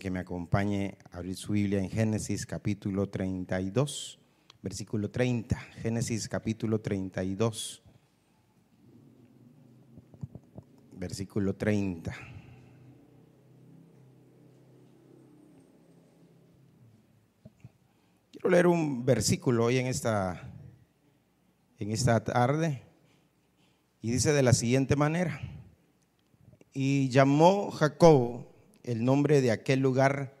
Que me acompañe a abrir su Biblia en Génesis capítulo 32, versículo 30. Génesis capítulo 32. versículo 30. Quiero leer un versículo hoy en esta, en esta tarde y dice de la siguiente manera, y llamó Jacob el nombre de aquel lugar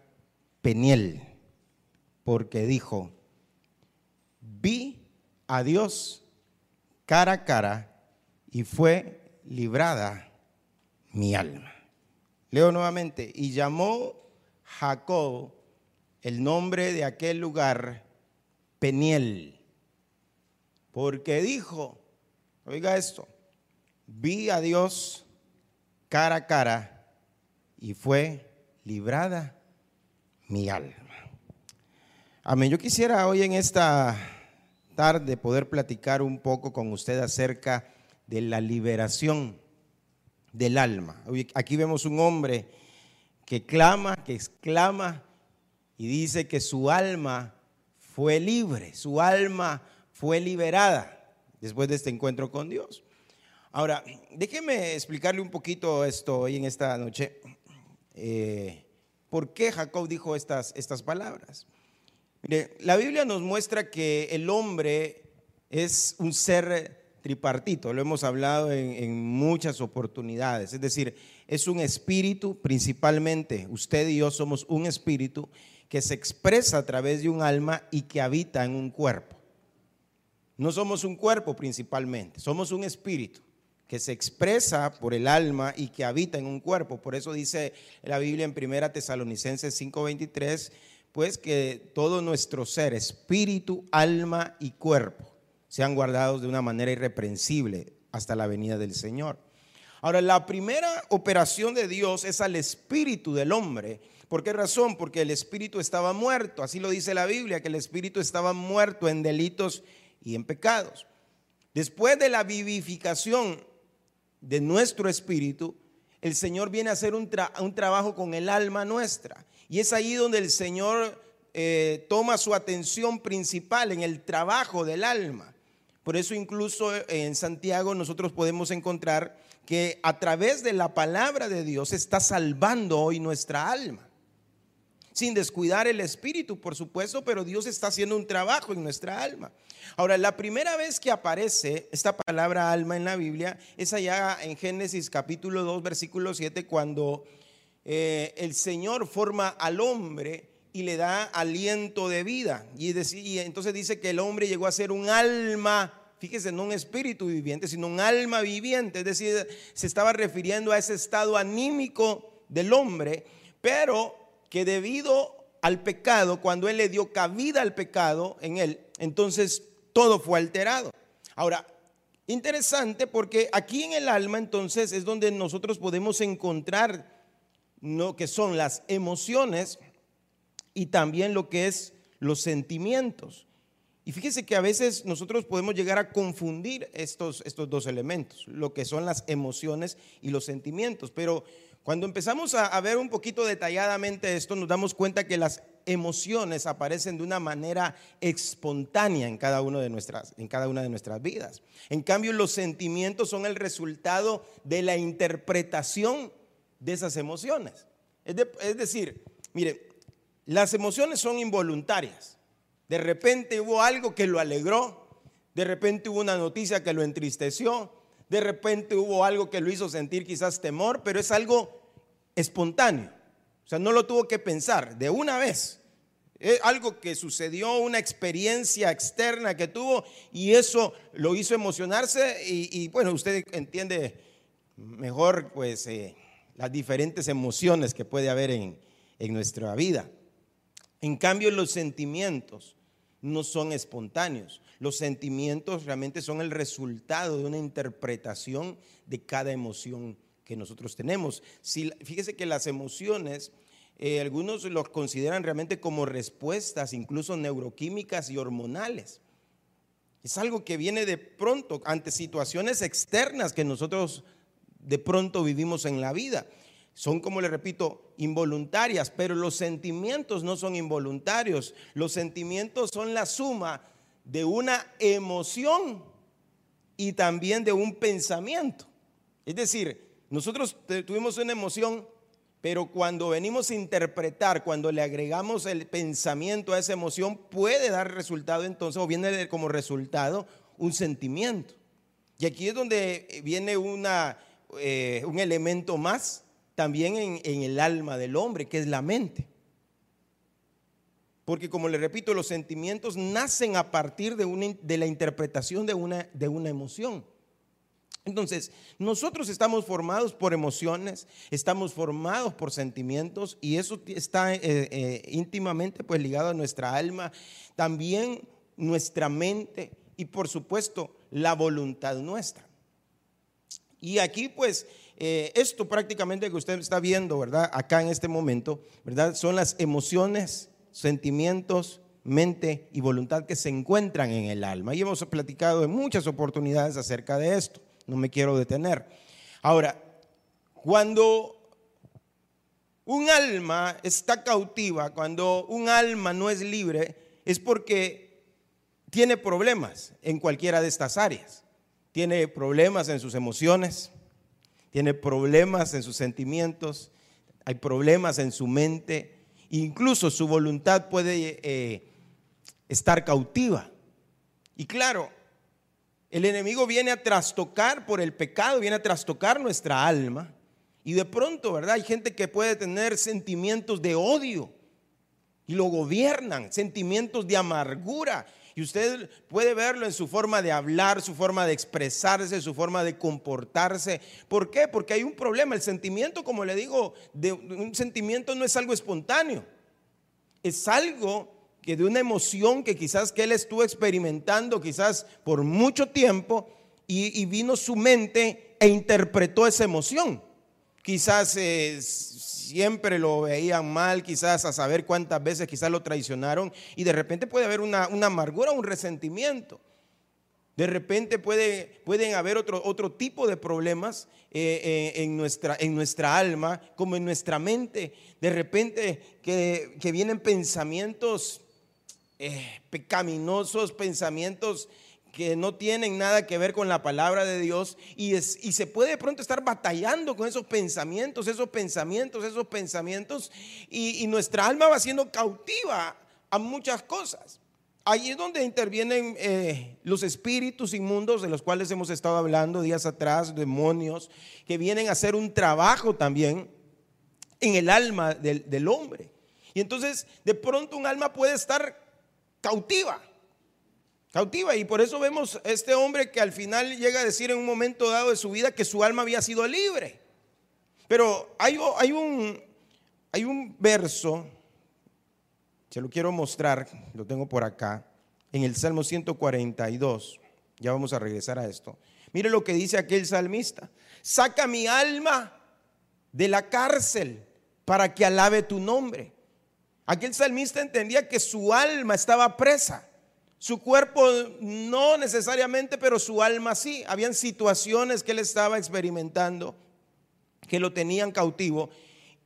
Peniel, porque dijo, vi a Dios cara a cara y fue librada mi alma. Leo nuevamente, y llamó Jacob el nombre de aquel lugar Peniel, porque dijo, oiga esto, vi a Dios cara a cara y fue librada mi alma. Amén. Yo quisiera hoy en esta tarde poder platicar un poco con usted acerca de la liberación del alma. Aquí vemos un hombre que clama, que exclama y dice que su alma fue libre, su alma fue liberada después de este encuentro con Dios. Ahora, déjeme explicarle un poquito esto hoy en esta noche. Eh, ¿Por qué Jacob dijo estas, estas palabras? La Biblia nos muestra que el hombre es un ser tripartito, lo hemos hablado en, muchas oportunidades. Es decir, es un espíritu, principalmente usted y yo somos un espíritu que se expresa a través de un alma y que habita en un cuerpo. No somos un cuerpo principalmente, somos un espíritu que se expresa por el alma y que habita en un cuerpo. Por eso dice la Biblia en 1 Tesalonicenses 5:23, pues que todo nuestro ser, espíritu, alma y cuerpo, sean guardados de una manera irreprensible hasta la venida del Señor. Ahora, la primera operación de Dios es al espíritu del hombre. ¿Por qué razón? Porque el espíritu estaba muerto. Así lo dice la Biblia, que el espíritu estaba muerto en delitos y en pecados. Después de la vivificación de nuestro espíritu, el Señor viene a hacer un, trabajo con el alma nuestra. Y es ahí donde el Señor eh, toma su atención principal en el trabajo del alma. Por eso incluso en Santiago nosotros podemos encontrar que a través de la palabra de Dios está salvando hoy nuestra alma. Sin descuidar el espíritu, por supuesto, pero Dios está haciendo un trabajo en nuestra alma. Ahora, la primera vez que aparece esta palabra alma en la Biblia es allá en Génesis capítulo 2, versículo 7, cuando eh, el Señor forma al hombre y le da aliento de vida. Y, entonces dice que el hombre llegó a ser un alma, fíjese, no un espíritu viviente, sino un alma viviente. Es decir, se estaba refiriendo a ese estado anímico del hombre, pero que debido al pecado, cuando él le dio cabida al pecado en él, entonces todo fue alterado. Ahora, interesante porque aquí en el alma entonces es donde nosotros podemos encontrar lo que son las emociones, y también lo que es los sentimientos. Y fíjese que a veces nosotros podemos llegar a confundir estos, estos dos elementos, lo que son las emociones y los sentimientos. Pero cuando empezamos a, ver un poquito detalladamente esto, nos damos cuenta que las emociones aparecen de una manera espontánea en cada, uno de nuestras, en cada una de nuestras vidas. En cambio, los sentimientos son el resultado de la interpretación de esas emociones. Es, es decir, mire, las emociones son involuntarias. De repente hubo algo que lo alegró, de repente hubo una noticia que lo entristeció, de repente hubo algo que lo hizo sentir quizás temor, pero es algo espontáneo. O sea, no lo tuvo que pensar de una vez. Es algo que sucedió, una experiencia externa que tuvo y eso lo hizo emocionarse y, bueno, usted entiende mejor pues eh, las diferentes emociones que puede haber en, en nuestra vida. En cambio, los sentimientos no son espontáneos. Los sentimientos realmente son el resultado de una interpretación de cada emoción que nosotros tenemos. Si, fíjese que las emociones, eh, algunos los consideran realmente como respuestas, incluso neuroquímicas y hormonales. Es algo que viene de pronto ante situaciones externas que nosotros de pronto vivimos en la vida. Son, como le repito, involuntarias, pero los sentimientos no son involuntarios. Los sentimientos son la suma de una emoción y también de un pensamiento. Es decir, nosotros tuvimos una emoción, pero cuando venimos a interpretar, cuando le agregamos el pensamiento a esa emoción, puede dar resultado entonces, o viene como resultado un sentimiento. Y aquí es donde viene una, eh, un elemento más también en, el alma del hombre, que es la mente. Porque como le repito, los sentimientos nacen a partir de, una, de la interpretación de una, de una emoción. Entonces, nosotros estamos formados por emociones, estamos formados por sentimientos y eso está eh, eh, íntimamente pues ligado a nuestra alma, también nuestra mente y por supuesto la voluntad nuestra. Y aquí pues eh, esto prácticamente que usted está viendo, ¿verdad? Acá en este momento, ¿verdad? Son las emociones sentimientos, mente y voluntad que se encuentran en el alma. Y hemos platicado en muchas oportunidades acerca de esto. No me quiero detener. Ahora, cuando un alma está cautiva, cuando un alma no es libre, es porque tiene problemas en cualquiera de estas áreas. Tiene problemas en sus emociones, tiene problemas en sus sentimientos, hay problemas en su mente, Incluso su voluntad puede eh, estar cautiva. Y claro, el enemigo viene a trastocar por el pecado, viene a trastocar nuestra alma. Y de pronto, ¿verdad? Hay gente que puede tener sentimientos de odio y lo gobiernan, sentimientos de amargura. Y usted puede verlo en su forma de hablar, su forma de expresarse, su forma de comportarse. ¿Por qué? Porque hay un problema. El sentimiento, como le digo, de un sentimiento no es algo espontáneo. Es algo que de una emoción que quizás él estuvo experimentando, quizás por mucho tiempo, y, vino su mente e interpretó esa emoción. Quizás siempre lo veían mal, quizás a saber cuántas veces quizás lo traicionaron y de repente puede haber una, amargura, un resentimiento. De repente puede, pueden haber otro, otro tipo de problemas eh, eh, en, nuestra, en nuestra alma, como en nuestra mente. De repente que, vienen pensamientos eh, pecaminosos, pensamientos que no tienen nada que ver con la palabra de Dios y, es, y se puede de pronto estar batallando con esos pensamientos, esos pensamientos, esos pensamientos y, nuestra alma va siendo cautiva a muchas cosas. Ahí es donde intervienen eh, los espíritus inmundos de los cuales hemos estado hablando días atrás, demonios, que vienen a hacer un trabajo también en el alma del, del hombre. Y entonces de pronto un alma puede estar cautiva cautiva. Y por eso vemos este hombre que al final llega a decir en un momento dado de su vida que su alma había sido libre. Pero hay, un, hay un verso, se lo quiero mostrar, lo tengo por acá, en el Salmo 142. Ya vamos a regresar a esto. Mire lo que dice aquel salmista. Saca mi alma de la cárcel para que alabe tu nombre. Aquel salmista entendía que su alma estaba presa. Su cuerpo no necesariamente, pero su alma sí. Habían situaciones que él estaba experimentando que lo tenían cautivo.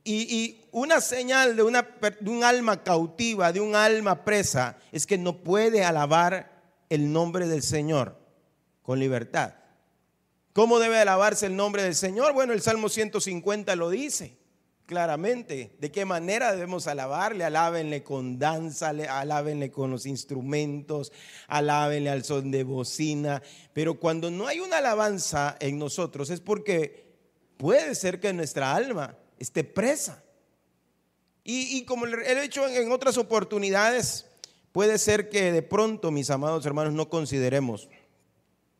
Y, una señal de, una, de un alma cautiva, de un alma presa, es que no puede alabar el nombre del Señor con libertad. ¿Cómo debe alabarse el nombre del Señor? Bueno, el Salmo 150 lo dice claramente de qué manera debemos alabarle. Alábenle con danza, alábenle con los instrumentos, alábenle al son de bocina. Pero cuando no hay una alabanza en nosotros es porque puede ser que nuestra alma esté presa. Y, como he dicho en otras oportunidades, puede ser que de pronto, mis amados hermanos, no consideremos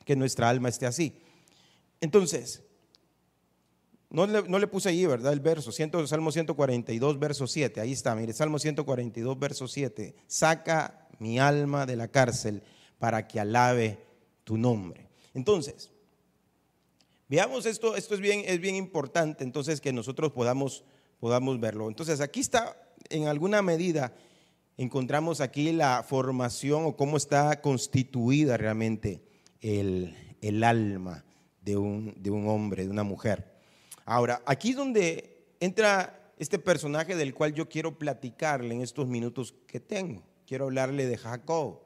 que nuestra alma esté así. Entonces, No le, puse allí, ¿verdad? El verso, Salmo 142, verso 7. Ahí está, mire, Salmo 142, verso 7. Saca mi alma de la cárcel para que alabe tu nombre. Entonces, veamos esto, esto es bien, es bien importante, entonces que nosotros podamos, podamos verlo. Entonces, aquí está, en alguna medida, encontramos aquí la formación o cómo está constituida realmente el, el alma de un, de un hombre, de una mujer. Ahora, aquí es donde entra este personaje del cual yo quiero platicarle en estos minutos que tengo. Quiero hablarle de Jacob.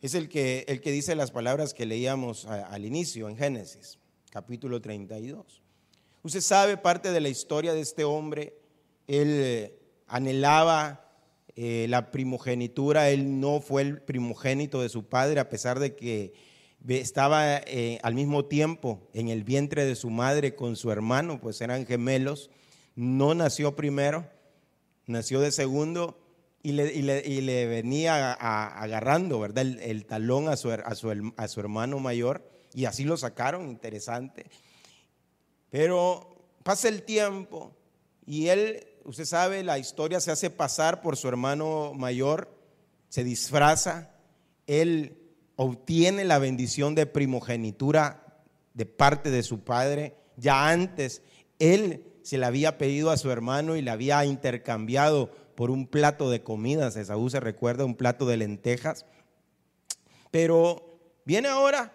Es el que, el que dice las palabras que leíamos al inicio en Génesis, capítulo 32. Usted sabe parte de la historia de este hombre. Él eh, anhelaba eh, la primogenitura, él no fue el primogénito de su padre, a pesar de que estaba eh, al mismo tiempo en el vientre de su madre con su hermano, pues eran gemelos. No nació primero, nació de segundo y le, venía agarrando, ¿verdad? El, talón a su, a, su, a su hermano mayor y así lo sacaron, interesante. Pero pasa el tiempo y él, usted sabe, la historia se hace pasar por su hermano mayor, se disfraza, él obtiene la bendición de primogenitura de parte de su padre. Ya antes él se le había pedido a su hermano y le había intercambiado por un plato de comidas. Esaú se recuerda un plato de lentejas. Pero viene ahora,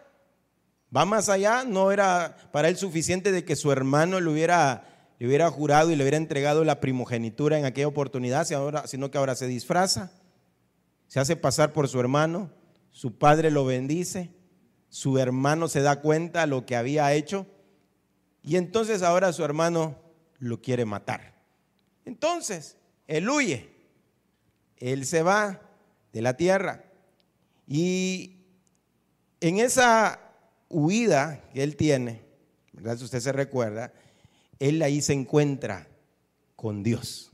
va más allá, no era para él suficiente de que su hermano le hubiera, le hubiera jurado y le hubiera entregado la primogenitura en aquella oportunidad, sino que ahora se disfraza, se hace pasar por su hermano, su padre lo bendice, su hermano se da cuenta de lo que había hecho y entonces ahora su hermano lo quiere matar. Entonces, él huye, él se va de la tierra y en esa huida que él tiene. Si usted se recuerda, él ahí se encuentra con Dios.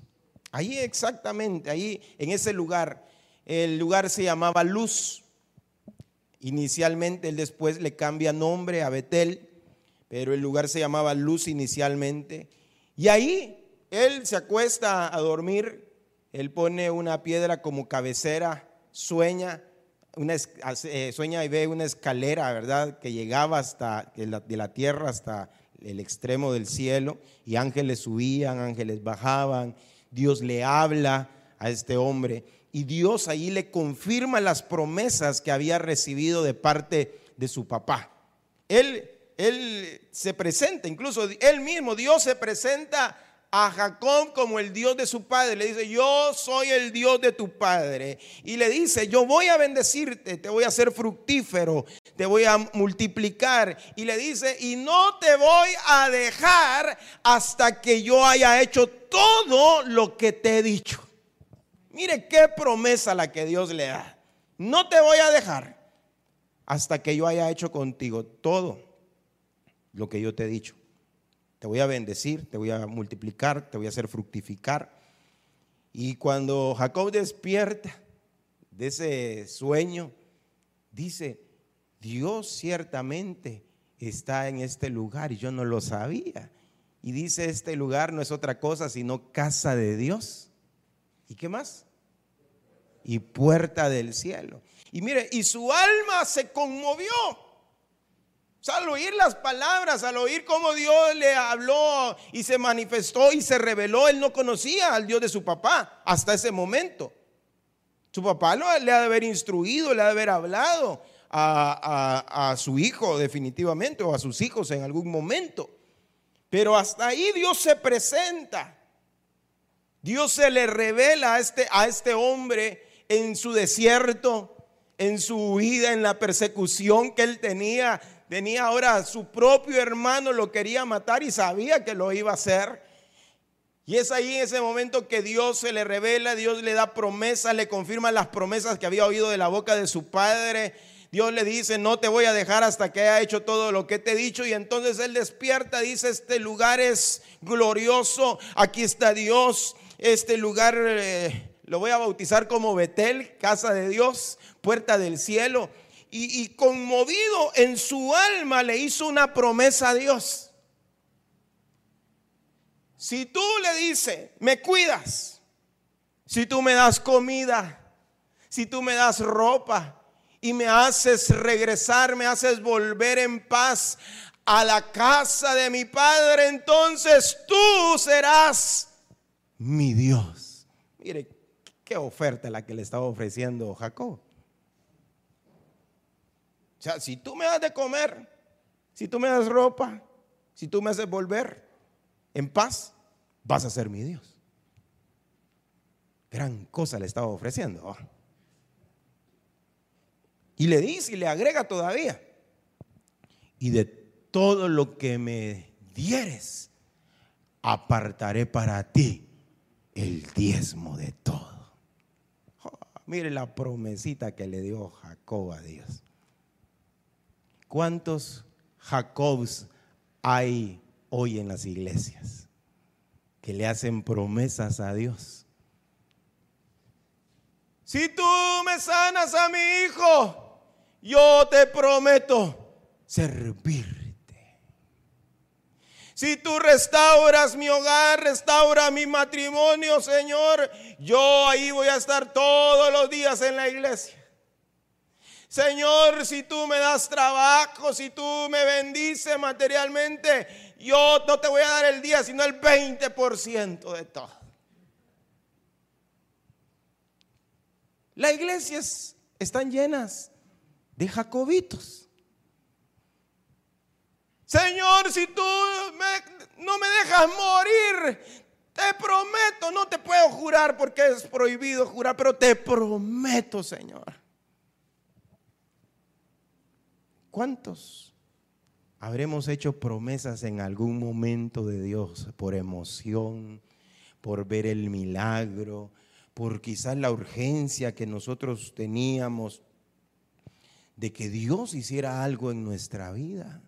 Ahí exactamente, ahí en ese lugar, el lugar se llamaba Luz. Inicialmente él después le cambia nombre a Betel, pero el lugar se llamaba Luz inicialmente. Y ahí él se acuesta a dormir, él pone una piedra como cabecera, sueña, eh, sueña y ve una escalera, ¿verdad? Que llegaba hasta de la tierra hasta el extremo del cielo y ángeles subían, ángeles bajaban, Dios le habla a este hombre y Dios ahí le confirma las promesas que había recibido de parte de su papá. Él, él se presenta, incluso él mismo, Dios se presenta a Jacob como el Dios de su padre. Le dice, yo soy el Dios de tu padre. Y le dice, yo voy a bendecirte, te voy a hacer fructífero, te voy a multiplicar. Y le dice, y no te voy a dejar hasta que yo haya hecho todo lo que te he dicho. Mire qué promesa la que Dios le da. No te voy a dejar hasta que yo haya hecho contigo todo lo que yo te he dicho. Te voy a bendecir, te voy a multiplicar, te voy a hacer fructificar. Y cuando Jacob despierta de ese sueño, dice, Dios ciertamente está en este lugar y yo no lo sabía. Y dice, este lugar no es otra cosa sino casa de Dios. ¿Y qué más? Y puerta del cielo. Y mire, y su alma se conmovió. O sea, al oír las palabras, al oír cómo Dios le habló y se manifestó y se reveló, él no conocía al Dios de su papá hasta ese momento. Su papá lo, le ha de haber instruido, le ha de haber hablado a, a su hijo definitivamente o a sus hijos en algún momento. Pero hasta ahí Dios se presenta. Dios se le revela a este, a este hombre en su desierto, en su huida, en la persecución que él tenía. Tenía ahora su propio hermano, lo quería matar y sabía que lo iba a hacer. Y es ahí en ese momento que Dios se le revela, Dios le da promesas, le confirma las promesas que había oído de la boca de su padre. Dios le dice, no te voy a dejar hasta que haya hecho todo lo que te he dicho. Y entonces él despierta, dice, este lugar es glorioso, aquí está Dios, este lugar eh, lo voy a bautizar como Betel, casa de Dios, puerta del cielo. y, conmovido en su alma le hizo una promesa a Dios. Si tú le dices, me cuidas, si tú me das comida, si tú me das ropa y me haces regresar, me haces volver en paz a la casa de mi padre, entonces tú serás mi Dios. Mire, qué oferta la que le estaba ofreciendo Jacob. O sea, si tú me das de comer, si tú me das ropa, si tú me haces volver en paz, vas a ser mi Dios. Gran cosa le estaba ofreciendo. Y le dice y le agrega todavía. Y de todo lo que me dieres, apartaré para ti el diezmo de todo. mire la promesita que le dio Jacob a Dios. ¿Cuántos Jacobs hay hoy en las iglesias que le hacen promesas a Dios? Si tú me sanas a mi hijo, yo te prometo servirte. Si tú restauras mi hogar, restaura mi matrimonio, Señor, yo ahí voy a estar todos los días en la iglesia. Señor, si tú me das trabajo, si tú me bendices materialmente, yo no te voy a dar el día, sino el 20% de todo. Las iglesias están llenas de jacobitos. Señor, si tú no me dejas morir, te prometo, no te puedo jurar porque es prohibido jurar, pero te prometo, Señor ¿Cuántos habremos hecho promesas en algún momento de Dios por emoción, por ver el milagro, por quizás la urgencia que nosotros teníamos de que Dios hiciera algo en nuestra vida?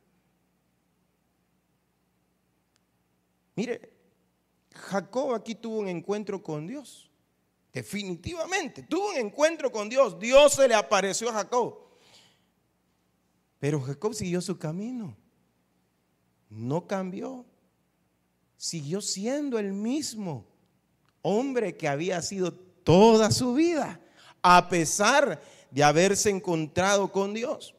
Mire, Jacob aquí tuvo un encuentro con Dios. Definitivamente, tuvo un encuentro con Dios. Dios se le apareció a Jacob. Pero Jacob siguió su camino. No cambió. Siguió siendo el mismo hombre que había sido toda su vida, a pesar de haberse encontrado con Dios.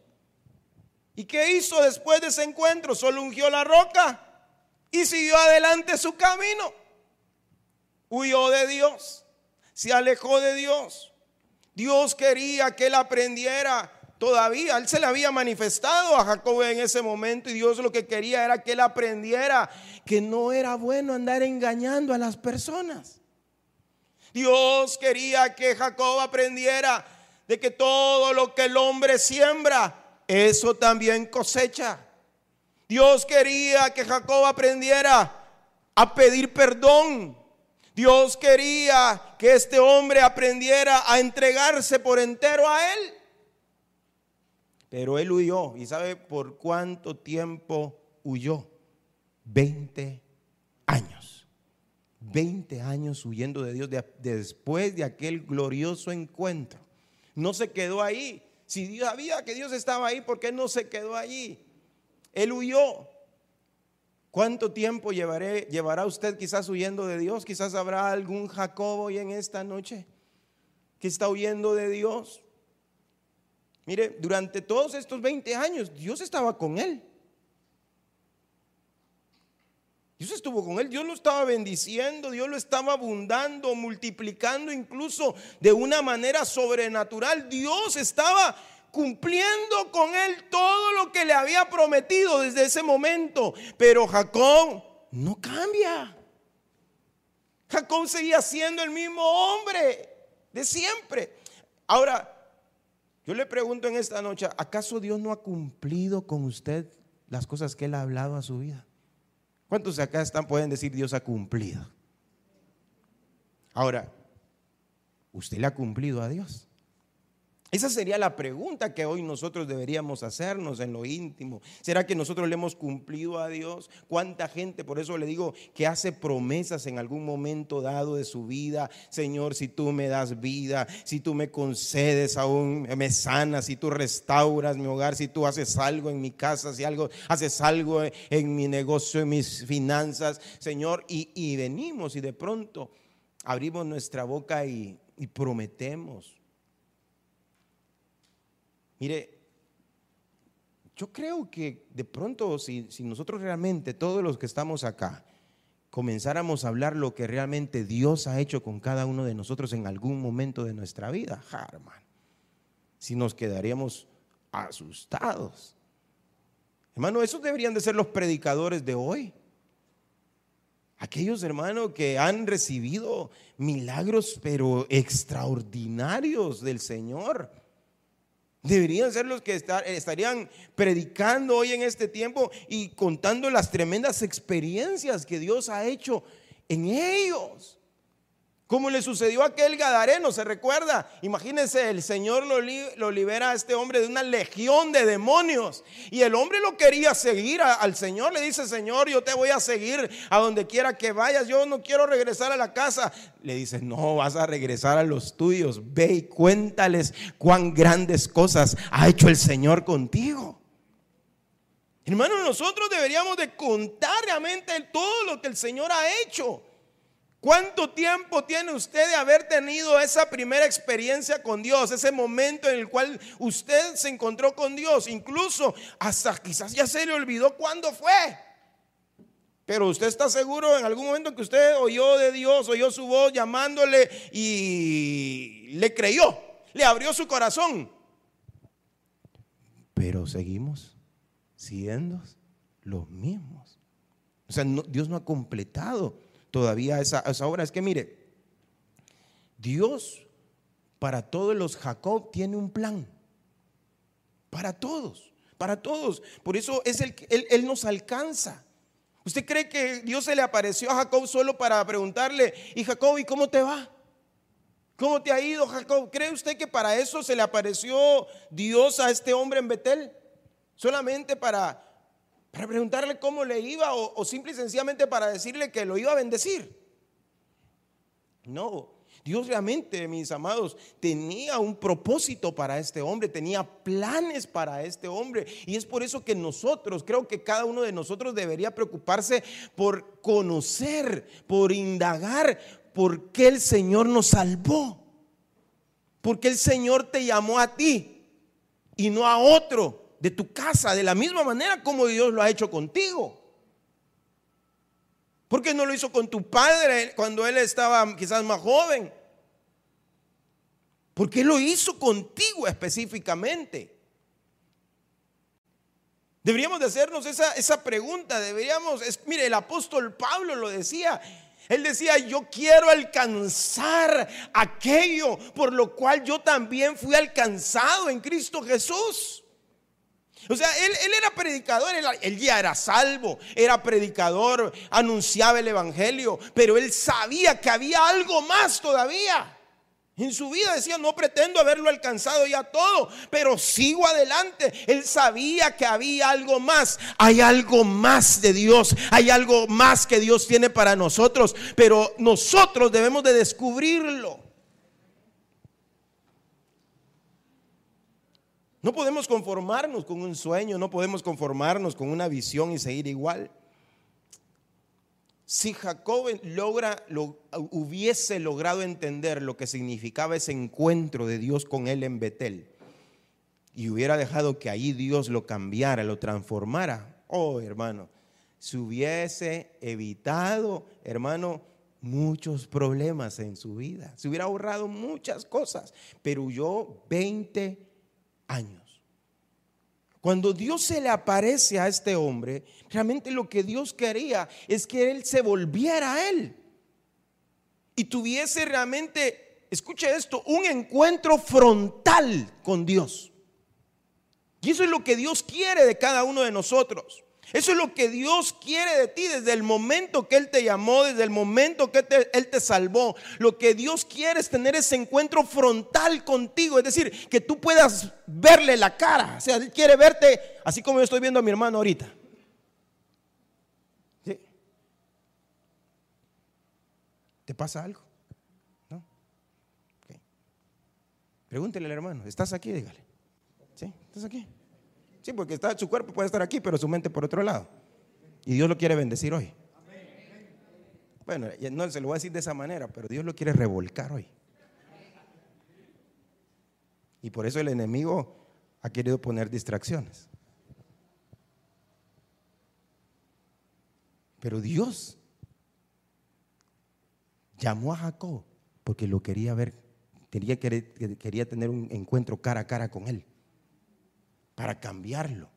¿Y qué hizo después de ese encuentro? Solo ungió la roca y siguió adelante su camino. Huyó de Dios, se alejó de Dios. Dios quería que él aprendiera todavía. Él se le había manifestado a Jacob en ese momento y Dios lo que quería era que él aprendiera que no era bueno andar engañando a las personas. Dios quería que Jacob aprendiera de que todo lo que el hombre siembra, eso también cosecha. Dios quería que Jacob aprendiera a pedir perdón. Dios quería que este hombre aprendiera a entregarse por entero a él. Pero él huyó. ¿Y sabe por cuánto tiempo huyó? 20 años. 20 años huyendo de Dios después de aquel glorioso encuentro. No se quedó ahí. Si Dios sabía que Dios estaba ahí, ¿por qué no se quedó allí? Él huyó. ¿Cuánto tiempo llevaré, llevará usted quizás huyendo de Dios? Quizás habrá algún Jacobo hoy en esta noche que está huyendo de Dios. Mire, durante todos estos 20 años Dios estaba con él. Dios estuvo con él, Dios lo estaba bendiciendo, Dios lo estaba abundando, multiplicando incluso de una manera sobrenatural. Dios estaba cumpliendo con él todo lo que le había prometido desde ese momento. Pero Jacob no cambia. Jacob seguía siendo el mismo hombre de siempre. Ahora, yo le pregunto en esta noche, ¿acaso Dios no ha cumplido con usted las cosas que Él ha hablado a su vida? ¿Cuántos de acá están, pueden decir Dios ha cumplido? Ahora, ¿usted le ha cumplido a Dios? Esa sería la pregunta que hoy nosotros deberíamos hacernos en lo íntimo. ¿Será que nosotros le hemos cumplido a Dios? ¿Cuánta gente, por eso le digo, que hace promesas en algún momento dado de su vida? Señor, si tú me das vida, si tú me concedes aún, me sanas, si tú restauras mi hogar, si tú haces algo en mi casa, si algo, haces algo en mi negocio, en mis finanzas, Señor, y, venimos y de pronto abrimos nuestra boca y prometemos Mire, yo creo que de pronto si, nosotros realmente, todos los que estamos acá, comenzáramos a hablar lo que realmente Dios ha hecho con cada uno de nosotros en algún momento de nuestra vida, hermano, si nos quedaríamos asustados. Hermano, esos deberían de ser los predicadores de hoy. Aquellos hermanos que han recibido milagros pero extraordinarios del Señor. Deberían ser los que estarían predicando hoy en este tiempo y contando las tremendas experiencias que Dios ha hecho en ellos. Como le sucedió a aquel Gadareno, ¿se recuerda? Imagínense, el Señor lo, libera a este hombre de una legión de demonios. Y el hombre lo quería seguir al Señor. Le dice, Señor, yo te voy a seguir a donde quiera que vayas. Yo no quiero regresar a la casa. Le dice, no, vas a regresar a los tuyos. Ve y cuéntales cuán grandes cosas ha hecho el Señor contigo. Hermanos, nosotros deberíamos de contar realmente todo lo que el Señor ha hecho. ¿Cuánto tiempo tiene usted de haber tenido esa primera experiencia con Dios? Ese momento en el cual usted se encontró con Dios. Incluso hasta quizás ya se le olvidó cuándo fue. Pero usted está seguro en algún momento que usted oyó de Dios, oyó su voz llamándole y le creyó, le abrió su corazón. Pero seguimos siendo los mismos. O sea, Dios no ha completado todavía esa, esa obra. Es que mire, Dios para todos los Jacob tiene un plan. Para todos, para todos. Por eso es el él, él nos alcanza. ¿Usted cree que Dios se le apareció a Jacob solo para preguntarle, y Jacob, ¿y cómo te va? ¿Cómo te ha ido, Jacob? ¿Cree usted que para eso se le apareció Dios a este hombre en Betel? Solamente para para preguntarle cómo le iba o, simple y sencillamente para decirle que lo iba a bendecir. No, Dios realmente, mis amados, tenía un propósito para este hombre, tenía planes para este hombre. Y es por eso que nosotros, creo que cada uno de nosotros debería preocuparse por conocer, por indagar por qué el Señor nos salvó. Porque el Señor te llamó a ti y no a otro de tu casa de la misma manera como Dios lo ha hecho contigo. ¿Por qué no lo hizo con tu padre cuando él estaba quizás más joven? ¿Por qué lo hizo contigo específicamente? Deberíamos de hacernos esa, esa pregunta, deberíamos, mire, el apóstol Pablo lo decía, él decía, yo quiero alcanzar aquello por lo cual yo también fui alcanzado en Cristo Jesús. O sea, él, era predicador, él, ya era salvo, era predicador, anunciaba el Evangelio, pero él sabía que había algo más todavía. En su vida decía, no pretendo haberlo alcanzado ya todo, pero sigo adelante. Él sabía que había algo más. Hay algo más de Dios. Hay algo más que Dios tiene para nosotros. Pero nosotros debemos de descubrirlo. No podemos conformarnos con un sueño, no podemos conformarnos con una visión y seguir igual. Si Jacob logra, lo, hubiese logrado entender lo que significaba ese encuentro de Dios con él en Betel y hubiera dejado que ahí Dios lo cambiara, lo transformara, oh hermano, se hubiese evitado, hermano, muchos problemas en su vida. Se hubiera ahorrado muchas cosas, pero huyó 20 años. Cuando Dios se le aparece a este hombre, realmente lo que Dios quería es que él se volviera a él y tuviese realmente, escuche esto, un encuentro frontal con Dios. Y eso es lo que Dios quiere de cada uno de nosotros. Eso es lo que Dios quiere de ti desde el momento que Él te llamó, desde el momento que Él te salvó. Lo que Dios quiere es tener ese encuentro frontal contigo, es decir, que tú puedas verle la cara. O sea, Él quiere verte así como yo estoy viendo a mi hermano ahorita. ¿Te pasa algo? ¿No? Pregúntele al hermano, ¿estás aquí? Dígale. ¿Sí? ¿Estás aquí? Sí, porque está, su cuerpo puede estar aquí, pero su mente por otro lado. Y Dios lo quiere bendecir hoy. Bueno, no se lo voy a decir de esa manera, pero Dios lo quiere revolcar hoy. Y por eso el enemigo ha querido poner distracciones. Pero Dios llamó a Jacob porque lo quería ver, quería, quería tener un encuentro cara a cara con él, para cambiarlo,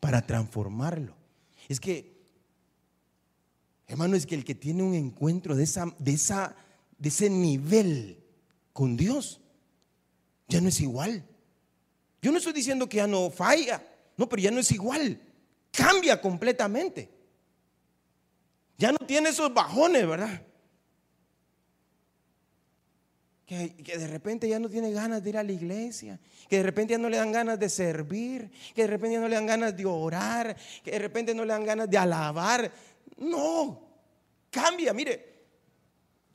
para transformarlo. Es que, hermano, es que el que tiene un encuentro de, esa, de, esa, de ese nivel con Dios, ya no es igual. Yo no estoy diciendo que ya no falla, no, pero ya no es igual. Cambia completamente. Ya no tiene esos bajones, ¿verdad? Que, de repente ya no tiene ganas de ir a la iglesia, que de repente ya no le dan ganas de servir, que de repente ya no le dan ganas de orar, que de repente no le dan ganas de alabar. No, cambia, mire,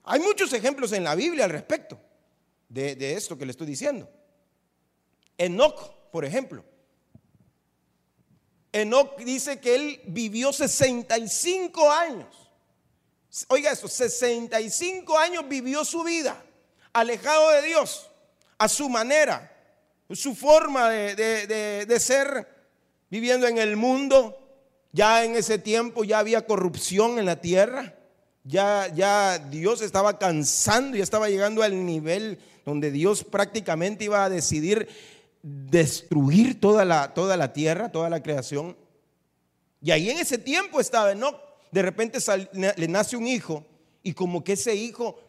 hay muchos ejemplos en la Biblia al respecto de, de esto que le estoy diciendo. Enoch, por ejemplo. Enoch dice que él vivió 65 años. Oiga eso, 65 años vivió su vida alejado de Dios, a su manera, su forma de, ser, viviendo en el mundo. Ya en ese tiempo ya había corrupción en la tierra. Ya, ya Dios estaba cansando y estaba llegando al nivel donde Dios prácticamente iba a decidir destruir toda la, toda la tierra, toda la creación. Y ahí en ese tiempo estaba no De repente le nace un hijo y como que ese hijo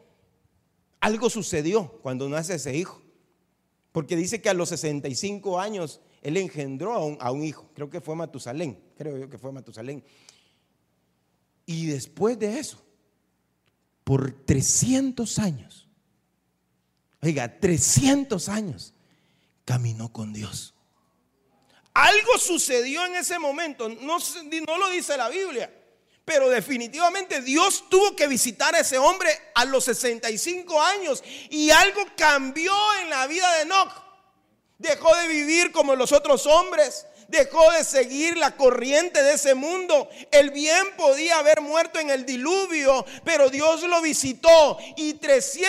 algo sucedió cuando nace ese hijo. Porque dice que a los 65 años él engendró a un, hijo. Creo que fue Matusalén. Creo yo que fue Matusalén. Y después de eso, por 300 años, oiga, 300 años, caminó con Dios. Algo sucedió en ese momento, no, no lo dice la Biblia, pero definitivamente Dios tuvo que visitar a ese hombre a los 65 años y algo cambió en la vida de Enoch. Dejó de vivir como los otros hombres, dejó de seguir la corriente de ese mundo. El bien podía haber muerto en el diluvio, pero Dios lo visitó y 300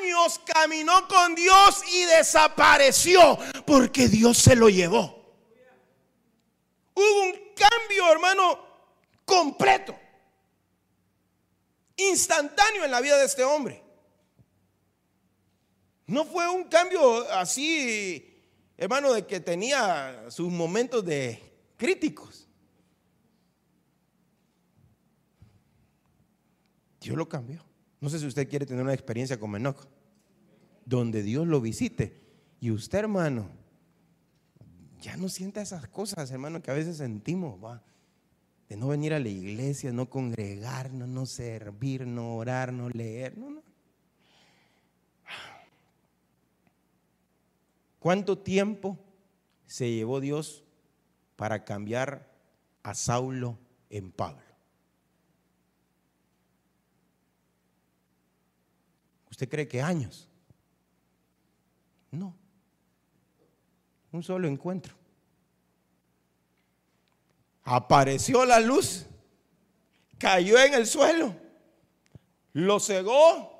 años caminó con Dios y desapareció porque Dios se lo llevó. Hubo un cambio, hermano, completo, instantáneo en la vida de este hombre. No fue un cambio así, hermano, de que tenía sus momentos de críticos. Dios lo cambió. No sé si usted quiere tener una experiencia como Enoch, donde Dios lo visite. Y usted, hermano, ya no sienta esas cosas, hermano, que a veces sentimos, va de no venir a la iglesia, no congregarnos, no servir, no orar, no leer. No, no. ¿Cuánto tiempo se llevó Dios para cambiar a Saulo en Pablo? ¿Usted cree que años? No. Un solo encuentro apareció la luz, cayó en el suelo, lo cegó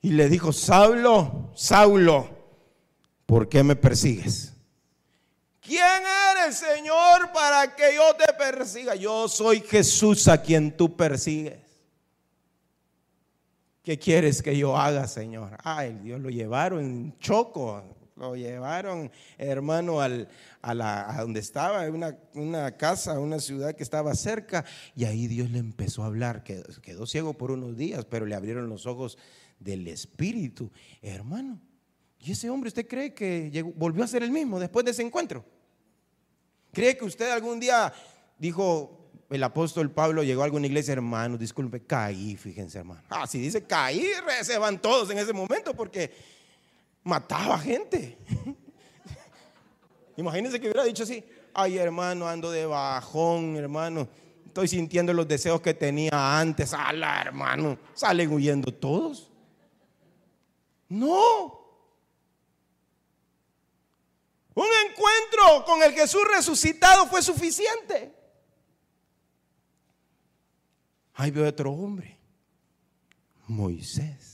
y le dijo, Saulo, Saulo, ¿por qué me persigues? ¿Quién eres, Señor, para que yo te persiga? Yo soy Jesús a quien tú persigues. ¿Qué quieres que yo haga, Señor? Ay, Dios lo llevaron en choco, lo llevaron, hermano, al, a, la, donde estaba, una, una casa, una ciudad que estaba cerca, y ahí Dios le empezó a hablar. Quedó, quedó ciego por unos días, pero le abrieron los ojos del Espíritu. Hermano, ¿y ese hombre usted cree que volvió a ser el mismo después de ese encuentro? ¿Cree que usted algún día dijo el apóstol Pablo, llegó a alguna iglesia, hermano, disculpe, caí, fíjense, hermano. Ah, si dice caí, se van todos en ese momento porque mataba gente. Imagínense que hubiera dicho así, ay hermano, ando de bajón, hermano, estoy sintiendo los deseos que tenía antes, ala hermano, salen huyendo todos. No. Un encuentro con el Jesús resucitado fue suficiente. Ahí veo otro hombre, Moisés.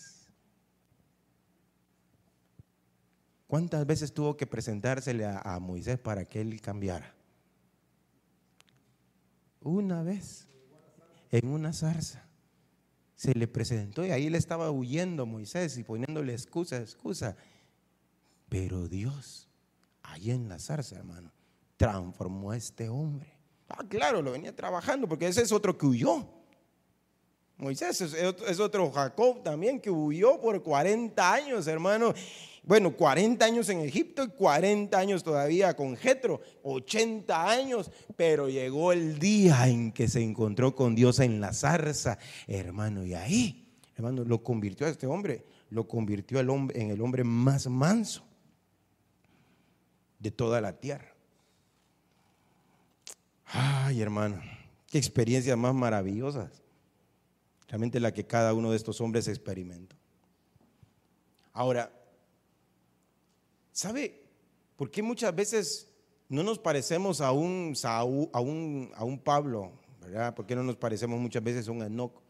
¿Cuántas veces tuvo que presentársele a, Moisés para que él cambiara? Una vez, en una zarza, se le presentó y ahí le estaba huyendo Moisés y poniéndole excusa, excusa. Pero Dios, ahí en la zarza, hermano, transformó a este hombre. Ah, claro, lo venía trabajando porque ese es otro que huyó. Moisés es, otro Jacob también que huyó por 40 años, hermano. Bueno, 40 años en Egipto y 40 años todavía con Jetro, 80 años, pero llegó el día en que se encontró con Dios en la zarza, hermano, y ahí, hermano, lo convirtió a este hombre, lo convirtió en el hombre más manso de toda la tierra. Ay, hermano, qué experiencias más maravillosas realmente la que cada uno de estos hombres experimentó. Ahora, ¿sabe por qué muchas veces no nos parecemos a un, a un, a un Pablo? ¿verdad? ¿Por qué no nos parecemos muchas veces a un Enoch?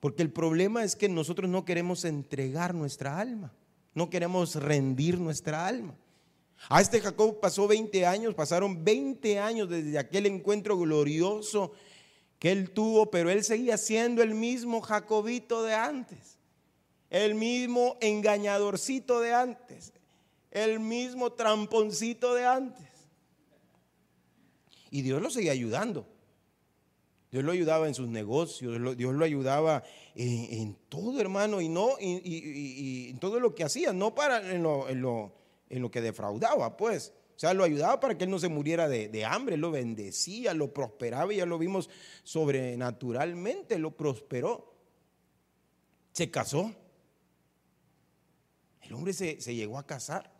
Porque el problema es que nosotros no queremos entregar nuestra alma, no queremos rendir nuestra alma. A este Jacob pasó 20 años, pasaron 20 años desde aquel encuentro glorioso que él tuvo, pero él seguía siendo el mismo Jacobito de antes, el mismo engañadorcito de antes, el mismo tramponcito de antes. Y Dios lo seguía ayudando. Dios lo ayudaba en sus negocios, Dios lo ayudaba en, todo, hermano, y no en todo lo que hacía, no para en lo que defraudaba, pues. O sea, lo ayudaba para que él no se muriera de, hambre, lo bendecía, lo prosperaba y ya lo vimos sobrenaturalmente, lo prosperó. Se casó. El hombre se, llegó a casar.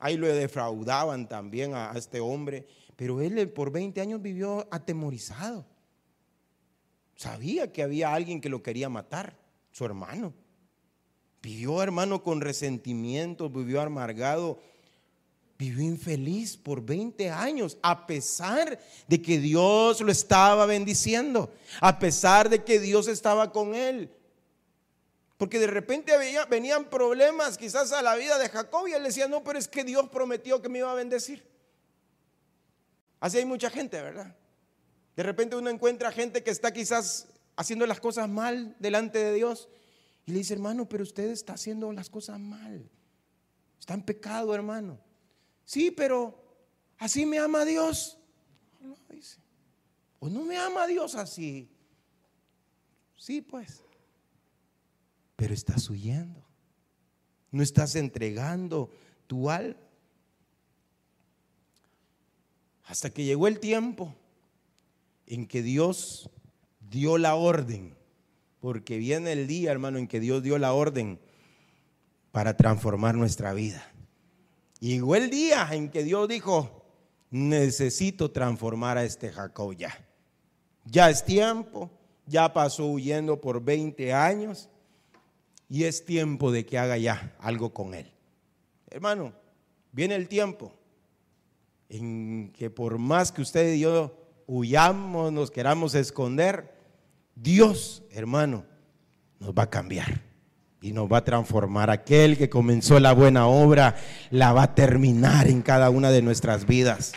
Ahí lo defraudaban también a, a este hombre, pero él por 20 años vivió atemorizado. Sabía que había alguien que lo quería matar, su hermano. Vivió hermano con resentimiento, vivió amargado vivió infeliz por 20 años, a pesar de que Dios lo estaba bendiciendo, a pesar de que Dios estaba con él. Porque de repente venían problemas quizás a la vida de Jacob y él decía, no, pero es que Dios prometió que me iba a bendecir. Así hay mucha gente, ¿verdad? De repente uno encuentra gente que está quizás haciendo las cosas mal delante de Dios y le dice, hermano, pero usted está haciendo las cosas mal. Está en pecado, hermano. Sí, pero así me ama Dios. O no me ama Dios así. Sí, pues. Pero estás huyendo. No estás entregando tu alma. Hasta que llegó el tiempo en que Dios dio la orden. Porque viene el día, hermano, en que Dios dio la orden para transformar nuestra vida. Llegó el día en que Dios dijo, necesito transformar a este Jacob ya. Ya es tiempo, ya pasó huyendo por 20 años y es tiempo de que haga ya algo con él. Hermano, viene el tiempo en que por más que usted y yo huyamos, nos queramos esconder, Dios, hermano, nos va a cambiar y nos va a transformar. Aquel que comenzó la buena obra la va a terminar en cada una de nuestras vidas.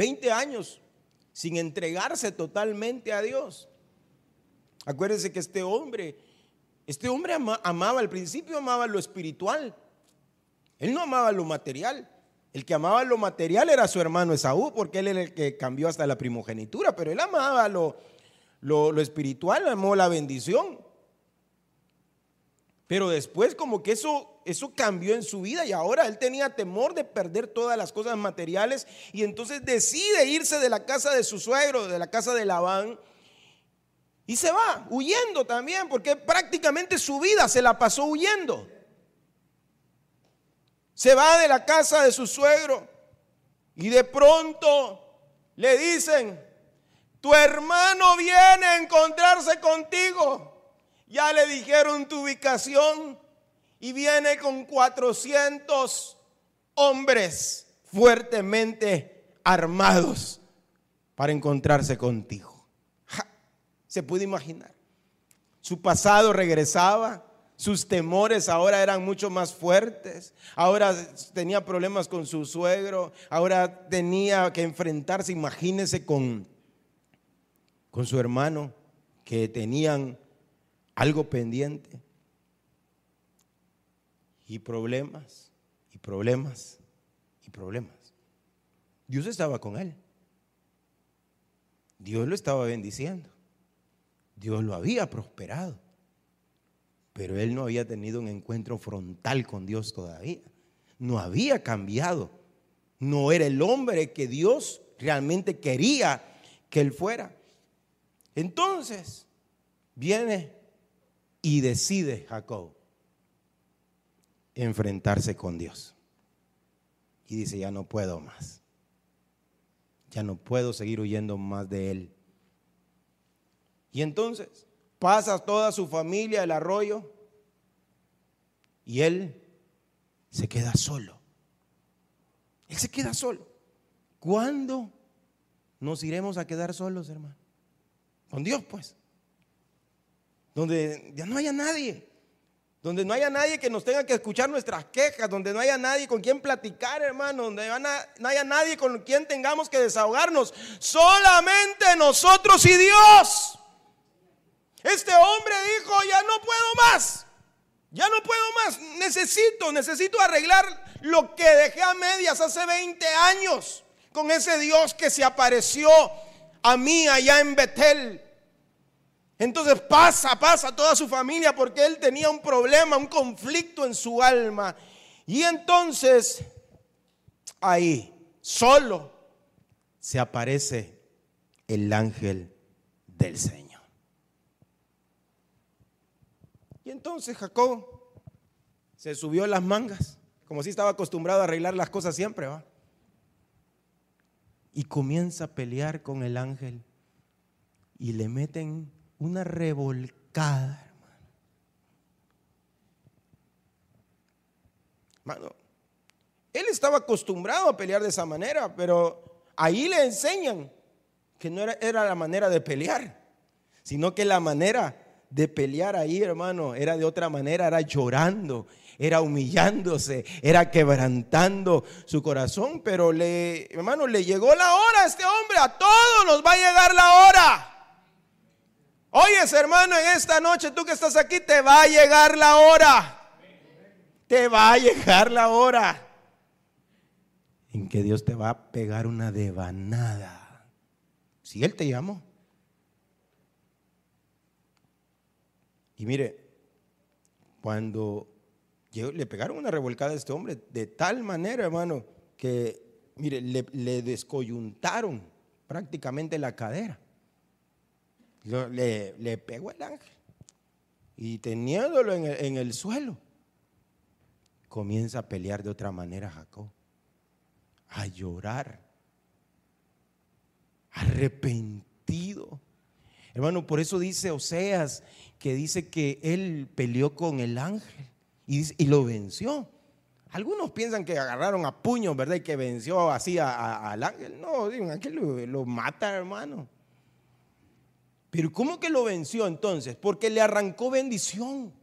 Veinte años sin entregarse totalmente a Dios. Acuérdense que este hombre, este hombre amaba al principio, amaba lo espiritual. Él no amaba lo material. El que amaba lo material era su hermano Esaú, porque él era el que cambió hasta la primogenitura, pero él amaba lo, lo, espiritual, amó la bendición. Pero después como que eso, eso cambió en su vida y ahora él tenía temor de perder todas las cosas materiales y entonces decide irse de la casa de su suegro, de la casa de Labán. Y se va huyendo también, porque prácticamente su vida se la pasó huyendo. Se va de la casa de su suegro y de pronto le dicen, tu hermano viene a encontrarse contigo. Ya le dijeron tu ubicación y viene con 400 hombres fuertemente armados para encontrarse contigo. Se puede imaginar. Su pasado regresaba, sus temores ahora eran mucho más fuertes, ahora tenía problemas con su suegro, ahora tenía que enfrentarse, imagínese con, con su hermano, que tenían algo pendiente. Y problemas, y problemas, y problemas. Dios estaba con él. Dios lo estaba bendiciendo. Dios lo había prosperado. Pero él no había tenido un encuentro frontal con Dios todavía. No había cambiado. No era el hombre que Dios realmente quería que él fuera. Entonces, viene y decide Jacob enfrentarse con Dios. Y dice, ya no puedo más. Ya no puedo seguir huyendo más de él. Y entonces pasa toda su familia el arroyo y él se queda solo. Él se queda solo. ¿Cuándo nos iremos a quedar solos, hermano? Con Dios, pues donde ya no haya nadie, donde no haya nadie que nos tenga que escuchar nuestras quejas, donde no haya nadie con quien platicar, hermano, donde no haya nadie con quien tengamos que desahogarnos, solamente nosotros y Dios. Este hombre dijo, ya no puedo más, ya no puedo más, necesito, necesito arreglar lo que dejé a medias hace 20 años con ese Dios que se apareció a mí allá en Betel entonces pasa, pasa toda su familia porque él tenía un problema, un conflicto en su alma. Y entonces ahí, solo, se aparece el ángel del Señor. Y entonces Jacob se subió las mangas, como si estaba acostumbrado a arreglar las cosas siempre, ¿va? Y comienza a pelear con el ángel y le meten una revolcada, hermano. él estaba acostumbrado a pelear de esa manera, pero ahí le enseñan que no era, era la manera de pelear, sino que la manera de pelear ahí, hermano, era de otra manera, era llorando, era humillándose, era quebrantando su corazón, pero le, hermano, le llegó la hora a este hombre, a todos nos va a llegar la hora. Oyes, hermano, en esta noche, tú que estás aquí, te va a llegar la hora. Te va a llegar la hora en que Dios te va a pegar una devanada. Si Él te llamó. Y mire, cuando le pegaron una revolcada a este hombre, de tal manera, hermano, que, mire, le, le descoyuntaron prácticamente la cadera le, pegó el ángel. Y teniéndolo en el, en el suelo, comienza a pelear de otra manera Jacob. A llorar. Arrepentido. Hermano, por eso dice Oseas que dice que él peleó con el ángel y, lo venció. Algunos piensan que agarraron a puños, ¿verdad? Y que venció así al ángel. No, digan, ángel lo mata, hermano. Pero ¿cómo que lo venció entonces? Porque le arrancó bendición.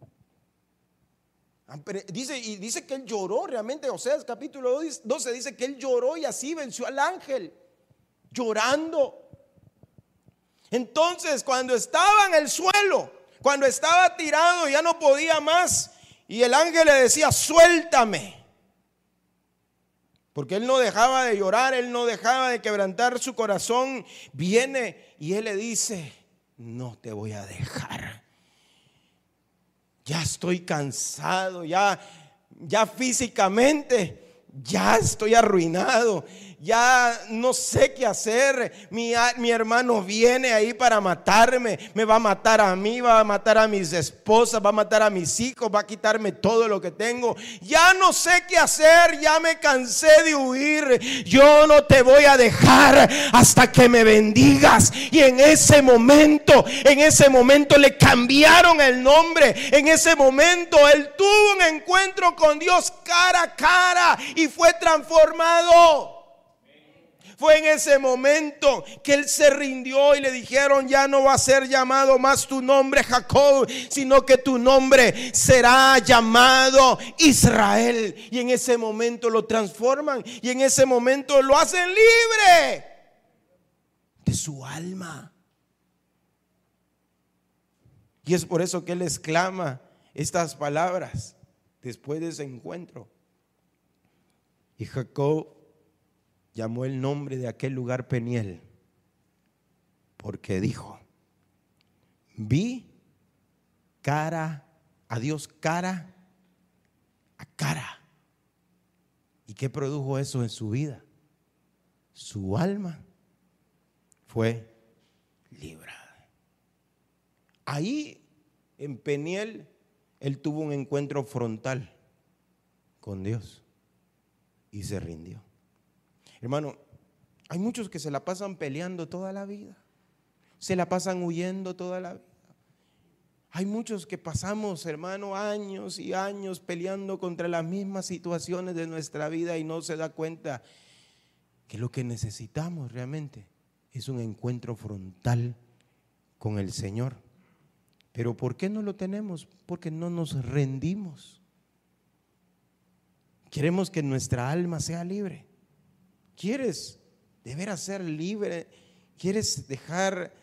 Ah, dice, y dice que él lloró realmente, o sea, capítulo 12 dice que él lloró y así venció al ángel, llorando. Entonces, cuando estaba en el suelo, cuando estaba tirado, ya no podía más, y el ángel le decía, suéltame. Porque él no dejaba de llorar, él no dejaba de quebrantar su corazón. Viene y él le dice, no te voy a dejar. ya estoy cansado, ya, ya físicamente, ya estoy arruinado, ya no sé qué hacer. Mi, mi, hermano viene ahí para matarme, me va a matar a mí, va a matar a mis esposas, va a matar a mis hijos, va a quitarme todo lo que tengo. Ya no sé qué hacer, ya me cansé de huir. Yo no te voy a dejar hasta que me bendigas. Y en ese momento, en ese momento le cambiaron el nombre. En ese momento él tuvo un encuentro con Dios cara a cara y fue transformado. Fue en ese momento que él se rindió y le dijeron, ya no va a ser llamado más tu nombre Jacob, sino que tu nombre será llamado Israel. Y en ese momento lo transforman y en ese momento lo hacen libre de su alma. Y es por eso que él exclama estas palabras después de ese encuentro. Y Jacob llamó el nombre de aquel lugar Peniel, porque dijo, vi cara a Dios cara a cara. ¿Y qué produjo eso en su vida? Su alma fue librada. Ahí en Peniel él tuvo un encuentro frontal con Dios y se rindió. Hermano, hay muchos que se la pasan peleando toda la vida. Se la pasan huyendo toda la vida. Hay muchos que pasamos, hermano, años y años peleando contra las mismas situaciones de nuestra vida y no se da cuenta que lo que necesitamos realmente es un encuentro frontal con el Señor. Pero ¿por qué no lo tenemos? Porque no nos rendimos. Queremos que nuestra alma sea libre. ¿Quieres de veras ser libre? ¿Quieres dejar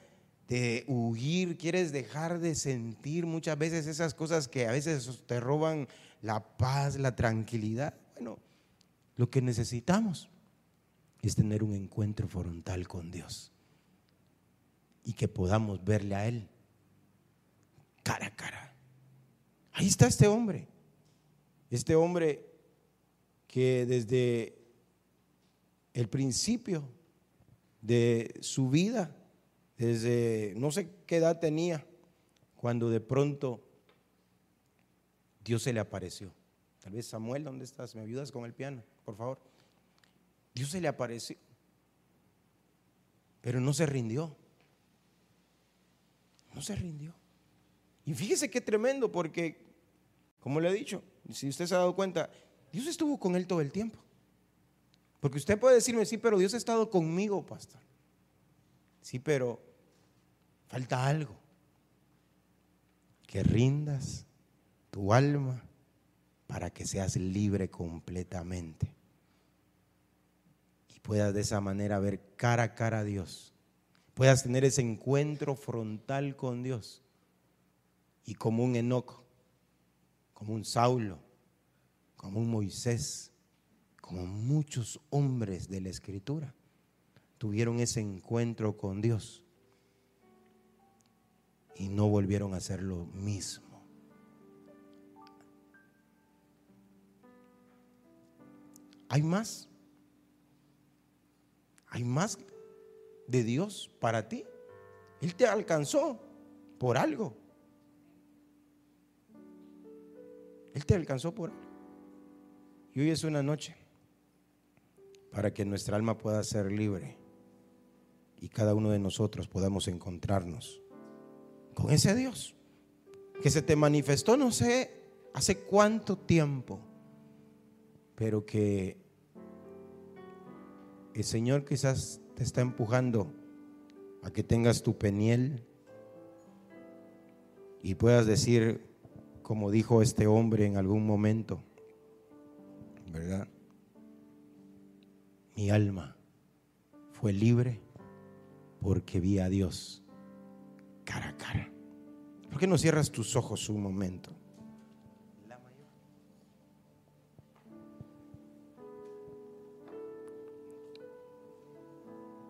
de huir? ¿Quieres dejar de sentir muchas veces esas cosas que a veces te roban la paz, la tranquilidad? Bueno, lo que necesitamos es tener un encuentro frontal con Dios y que podamos verle a Él cara a cara. Ahí está este hombre, este hombre que desde el principio de su vida, desde no sé qué edad tenía, cuando de pronto Dios se le apareció. Tal vez Samuel, ¿dónde estás? ¿Me ayudas con el piano, por favor? Dios se le apareció, pero no se rindió. No se rindió. Y fíjese qué tremendo, porque, como le he dicho, si usted se ha dado cuenta, Dios estuvo con él todo el tiempo. Porque usted puede decirme, sí, pero Dios ha estado conmigo, pastor. Sí, pero falta algo. Que rindas tu alma para que seas libre completamente. Y puedas de esa manera ver cara a cara a Dios. Puedas tener ese encuentro frontal con Dios. Y como un Enoco, como un Saulo, como un Moisés, como muchos hombres de la escritura, tuvieron ese encuentro con Dios y no volvieron a hacer lo mismo. ¿Hay más? ¿Hay más de Dios para ti? Él te alcanzó por algo. Él te alcanzó por algo. Y hoy es una noche para que nuestra alma pueda ser libre y cada uno de nosotros podamos encontrarnos con ese Dios que se te manifestó no sé hace cuánto tiempo, pero que el Señor quizás te está empujando a que tengas tu peniel y puedas decir, como dijo este hombre en algún momento, ¿verdad? Mi alma fue libre porque vi a Dios cara a cara. ¿Por qué no cierras tus ojos un momento?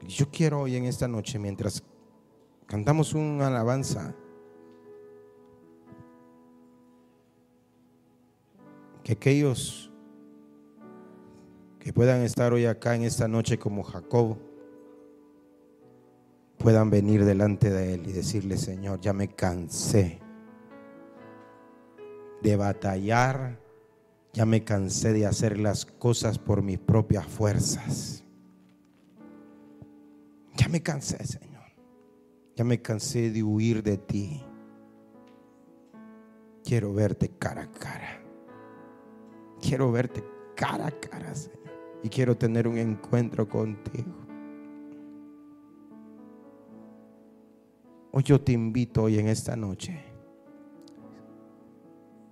Yo quiero hoy en esta noche, mientras cantamos una alabanza, Que aquellos que puedan estar hoy acá en esta noche como Jacob puedan venir delante de Él y decirle, Señor, ya me cansé de batallar, ya me cansé de hacer las cosas por mis propias fuerzas. Ya me cansé, Señor. Ya me cansé de huir de ti. Quiero verte cara a cara. Quiero verte cara a cara, Señor. Y quiero tener un encuentro contigo. Hoy yo te invito hoy en esta noche.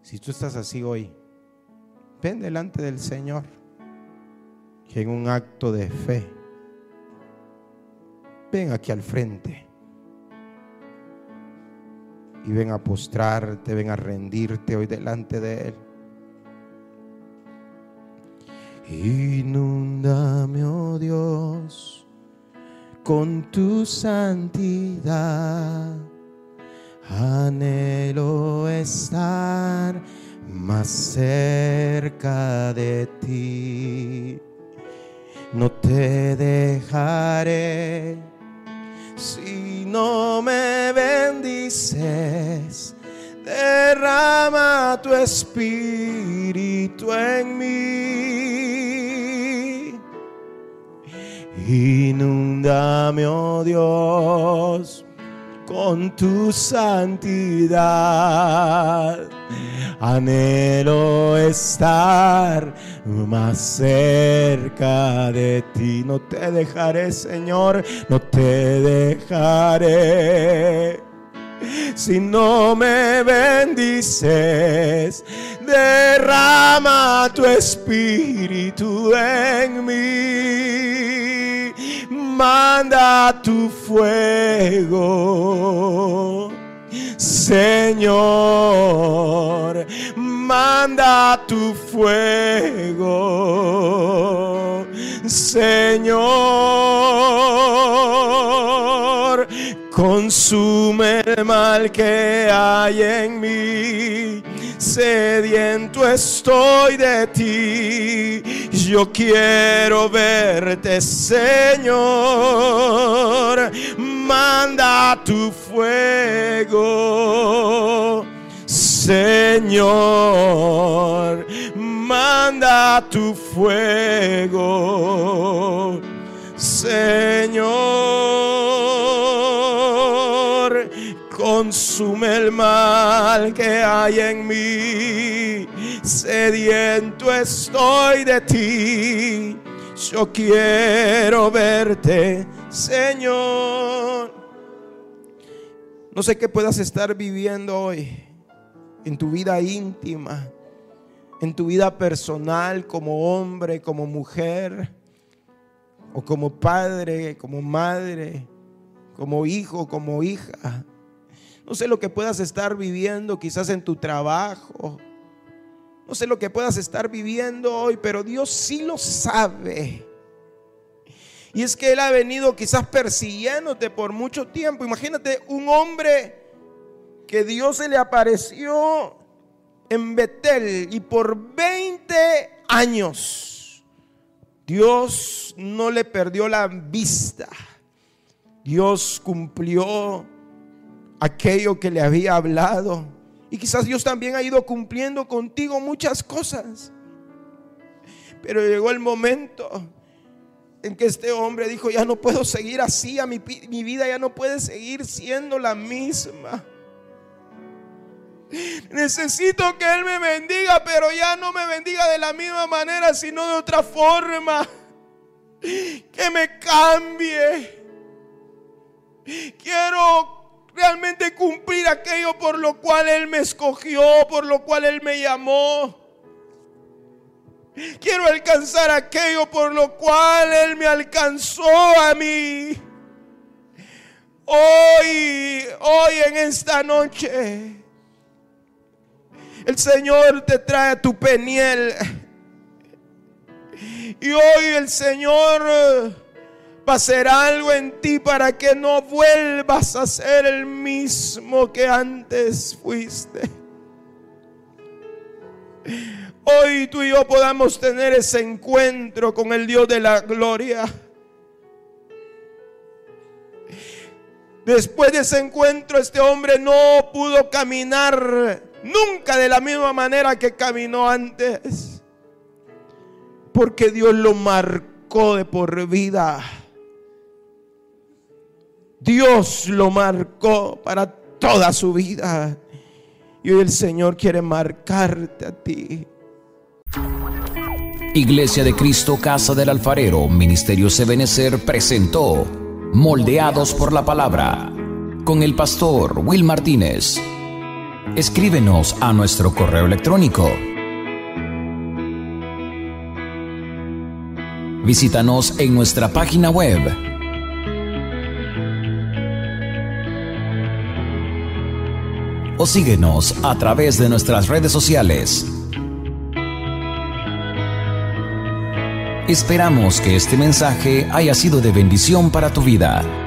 Si tú estás así hoy, ven delante del Señor. Y en un acto de fe, ven aquí al frente y ven a postrarte, ven a rendirte hoy delante de Él. Inúndame, oh Dios, con tu santidad. Anhelo estar más cerca de ti. No te dejaré si no me bendices, derrama tu espíritu en mí. Inúndame, oh Dios, con tu santidad. Anhelo estar más cerca de ti. No te dejaré, Señor, no te dejaré. Si no me bendices, derrama tu espíritu en mí. Manda tu fuego. Señor, manda tu fuego. Señor, consume el mal que hay en mí. Sediento estoy de ti. Yo quiero verte, Señor. Manda tu fuego. Señor, manda tu fuego. Señor, consume el mal que hay en mí. Sediento estoy de ti. Yo quiero verte, Señor. No sé qué puedas estar viviendo hoy en tu vida íntima, en tu vida personal como hombre, como mujer, o como padre, como madre, como hijo, como hija. No sé lo que puedas estar viviendo quizás en tu trabajo. No sé lo que puedas estar viviendo hoy, pero Dios sí lo sabe. Y es que Él ha venido quizás persiguiéndote por mucho tiempo. Imagínate un hombre que Dios se le apareció en Betel y por 20 años Dios no le perdió la vista. Dios cumplió aquello que le había hablado. Y quizás Dios también ha ido cumpliendo contigo muchas cosas. Pero llegó el momento en que este hombre dijo, ya no puedo seguir así, a mi, mi vida ya no puede seguir siendo la misma. Necesito que Él me bendiga, pero ya no me bendiga de la misma manera, sino de otra forma. Que me cambie. Quiero realmente cumplir aquello por lo cual Él me escogió, por lo cual Él me llamó. Quiero alcanzar aquello por lo cual Él me alcanzó a mí. Hoy, hoy en esta noche, el Señor te trae tu peniel. Y hoy el Señor va a hacer algo en ti para que no vuelvas a ser el mismo que antes fuiste. hoy tú y yo podamos tener ese encuentro con el Dios de la gloria. Después de ese encuentro, este hombre no pudo caminar nunca de la misma manera que caminó antes. Porque Dios lo marcó de por vida. Dios lo marcó para toda su vida. Y hoy el Señor quiere marcarte a ti. Iglesia de Cristo, Casa del Alfarero, Ministerio Sebenecer presentó Moldeados por la Palabra con el pastor Will Martínez. Escríbenos a nuestro correo electrónico. Visítanos en nuestra página web o síguenos a través de nuestras redes sociales. Esperamos que este mensaje haya sido de bendición para tu vida.